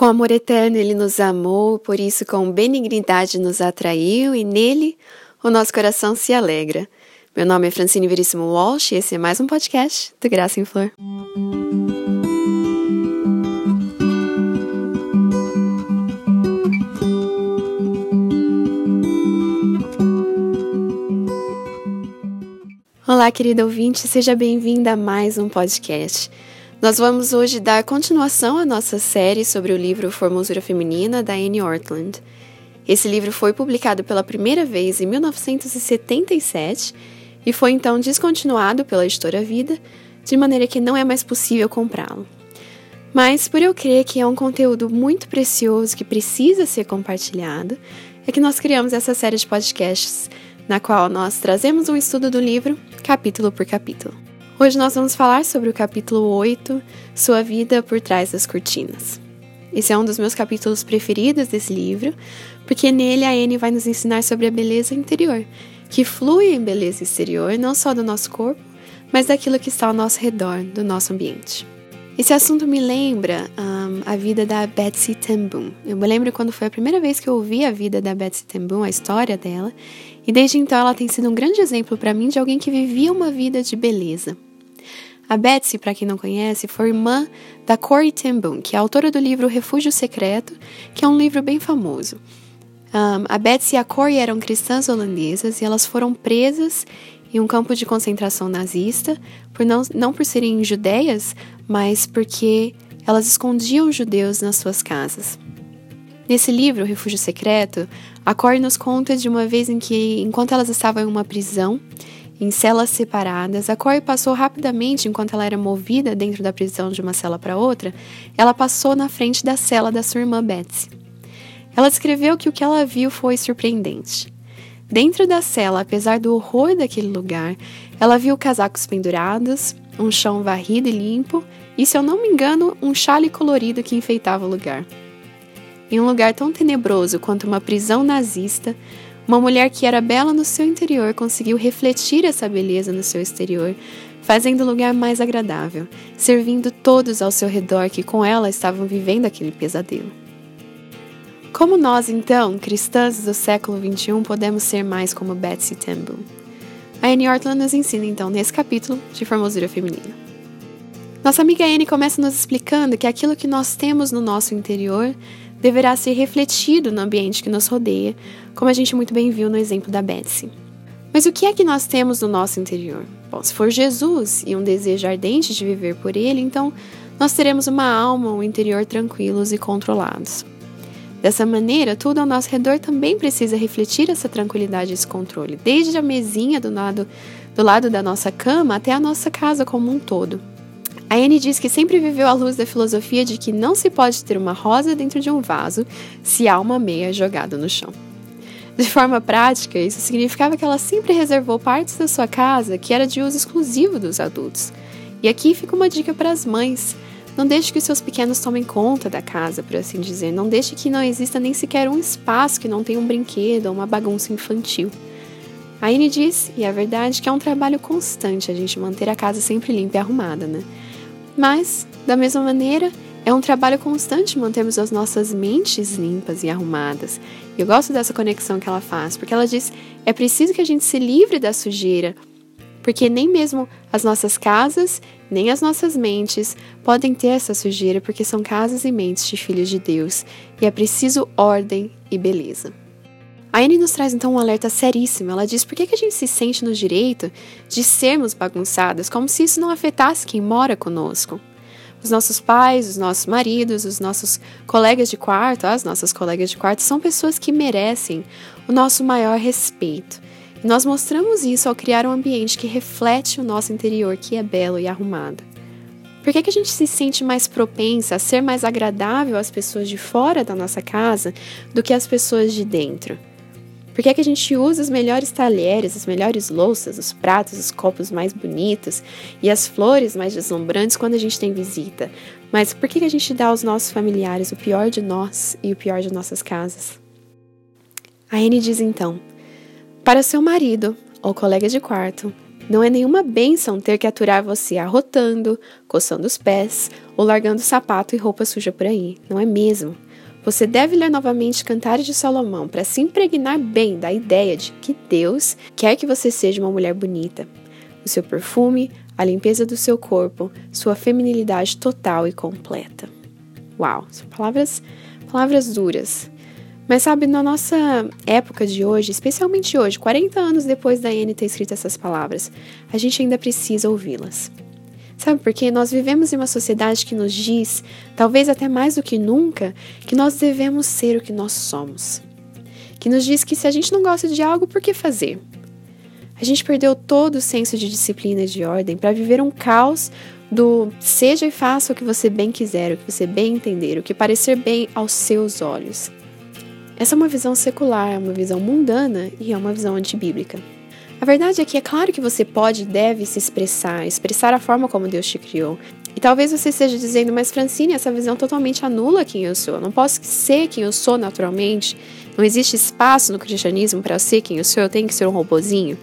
Com amor eterno ele nos amou, por isso com benignidade nos atraiu e nele o nosso coração se alegra. Meu nome é Francine Veríssimo Walsh e esse é mais um podcast do Graça em Flor. Olá, querido ouvinte, seja bem-vinda a mais um podcast. Nós vamos hoje dar continuação à nossa série sobre o livro Formosura Feminina da Anne Ortland. Esse livro foi publicado pela primeira vez em 1977 e foi então descontinuado pela editora Vida, de maneira que não é mais possível comprá-lo. Mas por eu crer que é um conteúdo muito precioso que precisa ser compartilhado, é que nós criamos essa série de podcasts na qual nós trazemos um estudo do livro capítulo por capítulo. Hoje nós vamos falar sobre o capítulo 8, Sua Vida por Trás das Cortinas. Esse é um dos meus capítulos preferidos desse livro, porque nele a Anne vai nos ensinar sobre a beleza interior, que flui em beleza exterior, não só do nosso corpo, mas daquilo que está ao nosso redor, do nosso ambiente. Esse assunto me lembra um, a vida da Betsy Tambun. Eu me lembro quando foi a primeira vez que eu ouvi a vida da Betsy Tambun, a história dela, e desde então ela tem sido um grande exemplo para mim de alguém que vivia uma vida de beleza. A Betsy, para quem não conhece, foi irmã da Corey ten Boom, que é autora do livro Refúgio Secreto, que é um livro bem famoso. Um, a Betsy e a Corey eram cristãs holandesas e elas foram presas em um campo de concentração nazista, por não, não por serem judeias, mas porque elas escondiam judeus nas suas casas. Nesse livro, Refúgio Secreto, a Corey nos conta de uma vez em que, enquanto elas estavam em uma prisão, em celas separadas, a Corey passou rapidamente enquanto ela era movida dentro da prisão de uma cela para outra, ela passou na frente da cela da sua irmã Betsy. Ela descreveu que o que ela viu foi surpreendente. Dentro da cela, apesar do horror daquele lugar, ela viu casacos pendurados, um chão varrido e limpo e, se eu não me engano, um chale colorido que enfeitava o lugar. Em um lugar tão tenebroso quanto uma prisão nazista, uma mulher que era bela no seu interior conseguiu refletir essa beleza no seu exterior, fazendo o lugar mais agradável, servindo todos ao seu redor que com ela estavam vivendo aquele pesadelo. Como nós, então, cristãs do século XXI, podemos ser mais como Betsy Temple? A Anne Ortland nos ensina, então, nesse capítulo de Formosura Feminina. Nossa amiga Anne começa nos explicando que aquilo que nós temos no nosso interior deverá ser refletido no ambiente que nos rodeia, como a gente muito bem viu no exemplo da Betsy. Mas o que é que nós temos no nosso interior? Bom, se for Jesus e um desejo ardente de viver por Ele, então nós teremos uma alma, um interior tranquilos e controlados. Dessa maneira, tudo ao nosso redor também precisa refletir essa tranquilidade e esse controle, desde a mesinha do lado, do lado da nossa cama até a nossa casa como um todo. A Anne diz que sempre viveu à luz da filosofia de que não se pode ter uma rosa dentro de um vaso se há uma meia jogada no chão. De forma prática, isso significava que ela sempre reservou partes da sua casa que era de uso exclusivo dos adultos. E aqui fica uma dica para as mães. Não deixe que os seus pequenos tomem conta da casa, por assim dizer. Não deixe que não exista nem sequer um espaço que não tenha um brinquedo ou uma bagunça infantil. A Anne diz, e é verdade, que é um trabalho constante a gente manter a casa sempre limpa e arrumada, né? Mas, da mesma maneira, é um trabalho constante mantermos as nossas mentes limpas e arrumadas. Eu gosto dessa conexão que ela faz, porque ela diz: é preciso que a gente se livre da sujeira, porque nem mesmo as nossas casas, nem as nossas mentes podem ter essa sujeira, porque são casas e mentes de filhos de Deus, e é preciso ordem e beleza. A Anne nos traz então um alerta seríssimo. Ela diz por que, que a gente se sente no direito de sermos bagunçadas, como se isso não afetasse quem mora conosco. Os nossos pais, os nossos maridos, os nossos colegas de quarto, as nossas colegas de quarto, são pessoas que merecem o nosso maior respeito. E nós mostramos isso ao criar um ambiente que reflete o nosso interior, que é belo e arrumado. Por que, que a gente se sente mais propensa a ser mais agradável às pessoas de fora da nossa casa do que às pessoas de dentro? Por que, é que a gente usa os melhores talheres, as melhores louças, os pratos, os copos mais bonitos e as flores mais deslumbrantes quando a gente tem visita? Mas por que, que a gente dá aos nossos familiares o pior de nós e o pior de nossas casas? A Anne diz então: Para seu marido ou colega de quarto, Não é nenhuma bênção ter que aturar você arrotando, coçando os pés ou largando sapato e roupa suja por aí. Não é mesmo? Você deve ler novamente Cantares de Salomão para se impregnar bem da ideia de que Deus quer que você seja uma mulher bonita. O seu perfume, a limpeza do seu corpo, sua feminilidade total e completa. Uau, são palavras, palavras duras. Mas sabe, na nossa época de hoje, especialmente hoje, 40 anos depois da Anne ter escrito essas palavras, a gente ainda precisa ouvi-las. Sabe por quê? Nós vivemos em uma sociedade que nos diz, talvez até mais do que nunca, que nós devemos ser o que nós somos. Que nos diz que se a gente não gosta de algo, por que fazer? A gente perdeu todo o senso de disciplina e de ordem para viver um caos do seja e faça o que você bem quiser, o que você bem entender, o que parecer bem aos seus olhos. Essa é uma visão secular, é uma visão mundana e é uma visão antibíblica. A verdade é que é claro que você pode e deve se expressar, expressar a forma como Deus te criou. E talvez você esteja dizendo, mas Francine, essa visão totalmente anula quem eu sou. Eu não posso ser quem eu sou naturalmente. Não existe espaço no cristianismo para ser quem eu sou. Eu tenho que ser um robozinho.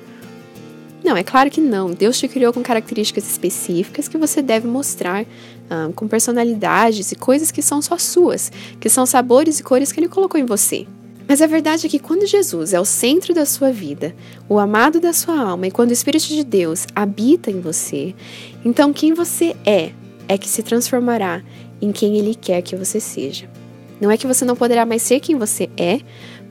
Não, é claro que não. Deus te criou com características específicas que você deve mostrar, ah, com personalidades e coisas que são só suas, que são sabores e cores que Ele colocou em você. Mas a verdade é que quando Jesus é o centro da sua vida, o amado da sua alma, e quando o Espírito de Deus habita em você, então quem você é é que se transformará em quem Ele quer que você seja. Não é que você não poderá mais ser quem você é,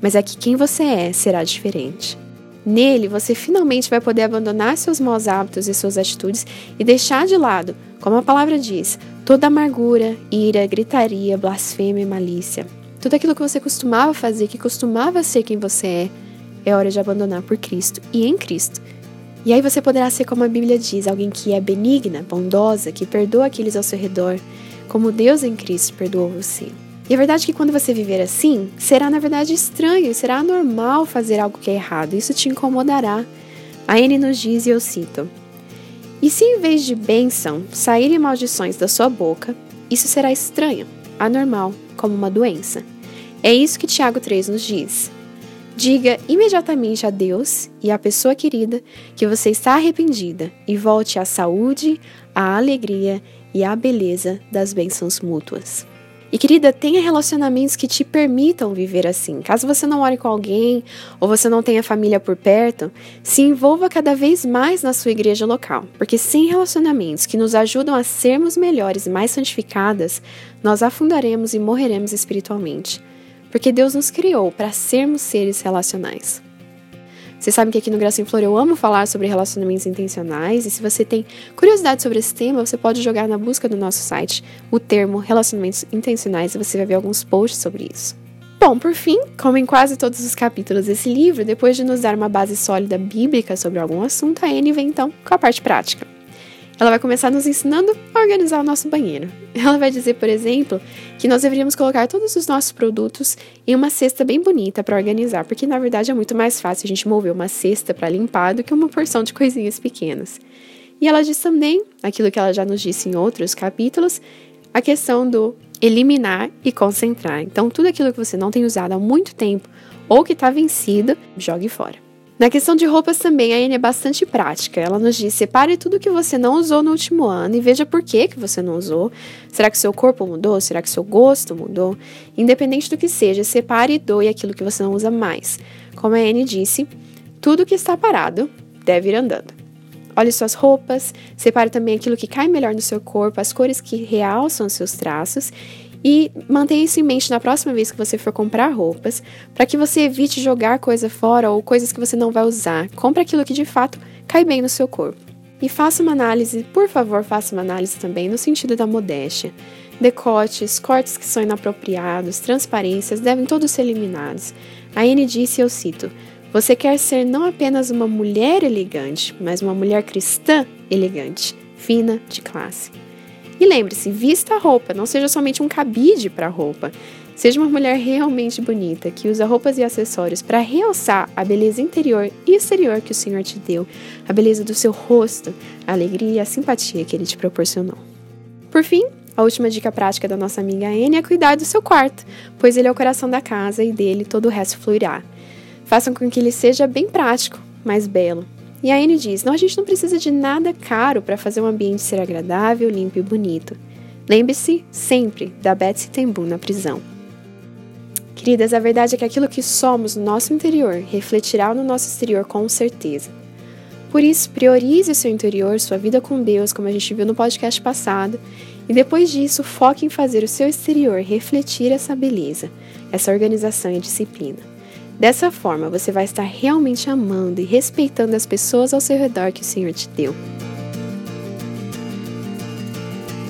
mas é que quem você é será diferente. Nele, você finalmente vai poder abandonar seus maus hábitos e suas atitudes e deixar de lado, como a palavra diz, toda amargura, ira, gritaria, blasfêmia e malícia. Tudo aquilo que você costumava fazer, que costumava ser quem você é, é hora de abandonar por Cristo e em Cristo. E aí você poderá ser como a Bíblia diz, alguém que é benigna, bondosa, que perdoa aqueles ao seu redor, como Deus em Cristo perdoou você. E a verdade é que quando você viver assim, será na verdade estranho, será anormal fazer algo que é errado, isso te incomodará. A N nos diz, e eu cito: E se em vez de bênção saírem maldições da sua boca, isso será estranho, anormal, como uma doença. É isso que Tiago 3 nos diz. Diga imediatamente a Deus e à pessoa querida que você está arrependida e volte à saúde, à alegria e à beleza das bênçãos mútuas. E querida, tenha relacionamentos que te permitam viver assim. Caso você não ore com alguém ou você não tenha família por perto, se envolva cada vez mais na sua igreja local, porque sem relacionamentos que nos ajudam a sermos melhores e mais santificadas, nós afundaremos e morreremos espiritualmente porque Deus nos criou para sermos seres relacionais. Você sabe que aqui no Graça em Flor eu amo falar sobre relacionamentos intencionais e se você tem curiosidade sobre esse tema, você pode jogar na busca do nosso site o termo relacionamentos intencionais e você vai ver alguns posts sobre isso. Bom, por fim, como em quase todos os capítulos desse livro, depois de nos dar uma base sólida bíblica sobre algum assunto, a Anne vem então com a parte prática. Ela vai começar nos ensinando a organizar o nosso banheiro. Ela vai dizer, por exemplo, que nós deveríamos colocar todos os nossos produtos em uma cesta bem bonita para organizar, porque na verdade é muito mais fácil a gente mover uma cesta para limpar do que uma porção de coisinhas pequenas. E ela diz também, aquilo que ela já nos disse em outros capítulos, a questão do eliminar e concentrar. Então, tudo aquilo que você não tem usado há muito tempo ou que está vencido, jogue fora. Na questão de roupas também, a Anne é bastante prática. Ela nos diz: separe tudo que você não usou no último ano e veja por que, que você não usou. Será que seu corpo mudou? Será que seu gosto mudou? Independente do que seja, separe e doe aquilo que você não usa mais. Como a Anne disse, tudo que está parado deve ir andando. Olhe suas roupas, separe também aquilo que cai melhor no seu corpo, as cores que realçam seus traços e mantenha isso em mente na próxima vez que você for comprar roupas, para que você evite jogar coisa fora ou coisas que você não vai usar. Compre aquilo que de fato cai bem no seu corpo. E faça uma análise, por favor, faça uma análise também no sentido da modéstia. Decotes, cortes que são inapropriados, transparências devem todos ser eliminados. A Anne disse, eu cito, você quer ser não apenas uma mulher elegante, mas uma mulher cristã elegante, fina, de classe. E lembre-se, vista a roupa, não seja somente um cabide para a roupa. Seja uma mulher realmente bonita, que usa roupas e acessórios para realçar a beleza interior e exterior que o Senhor te deu, a beleza do seu rosto, a alegria e a simpatia que ele te proporcionou. Por fim, a última dica prática da nossa amiga Anne é cuidar do seu quarto, pois ele é o coração da casa e dele todo o resto fluirá. Façam com que ele seja bem prático, mas belo. E a Anne diz: não, a gente não precisa de nada caro para fazer um ambiente ser agradável, limpo e bonito. Lembre-se sempre da Betsy Tembu na prisão. Queridas, a verdade é que aquilo que somos no nosso interior refletirá no nosso exterior com certeza. Por isso, priorize o seu interior, sua vida com Deus, como a gente viu no podcast passado, e depois disso, foque em fazer o seu exterior refletir essa beleza, essa organização e disciplina. Dessa forma, você vai estar realmente amando e respeitando as pessoas ao seu redor que o Senhor te deu.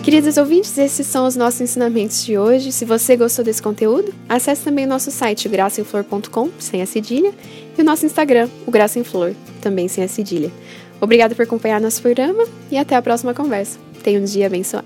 Queridos ouvintes, esses são os nossos ensinamentos de hoje. Se você gostou desse conteúdo, acesse também o nosso site, graçaemflor.com, sem a cedilha, e o nosso Instagram, o Graça em Flor, também sem a cedilha. Obrigada por acompanhar nosso programa e até a próxima conversa. Tenha um dia abençoado.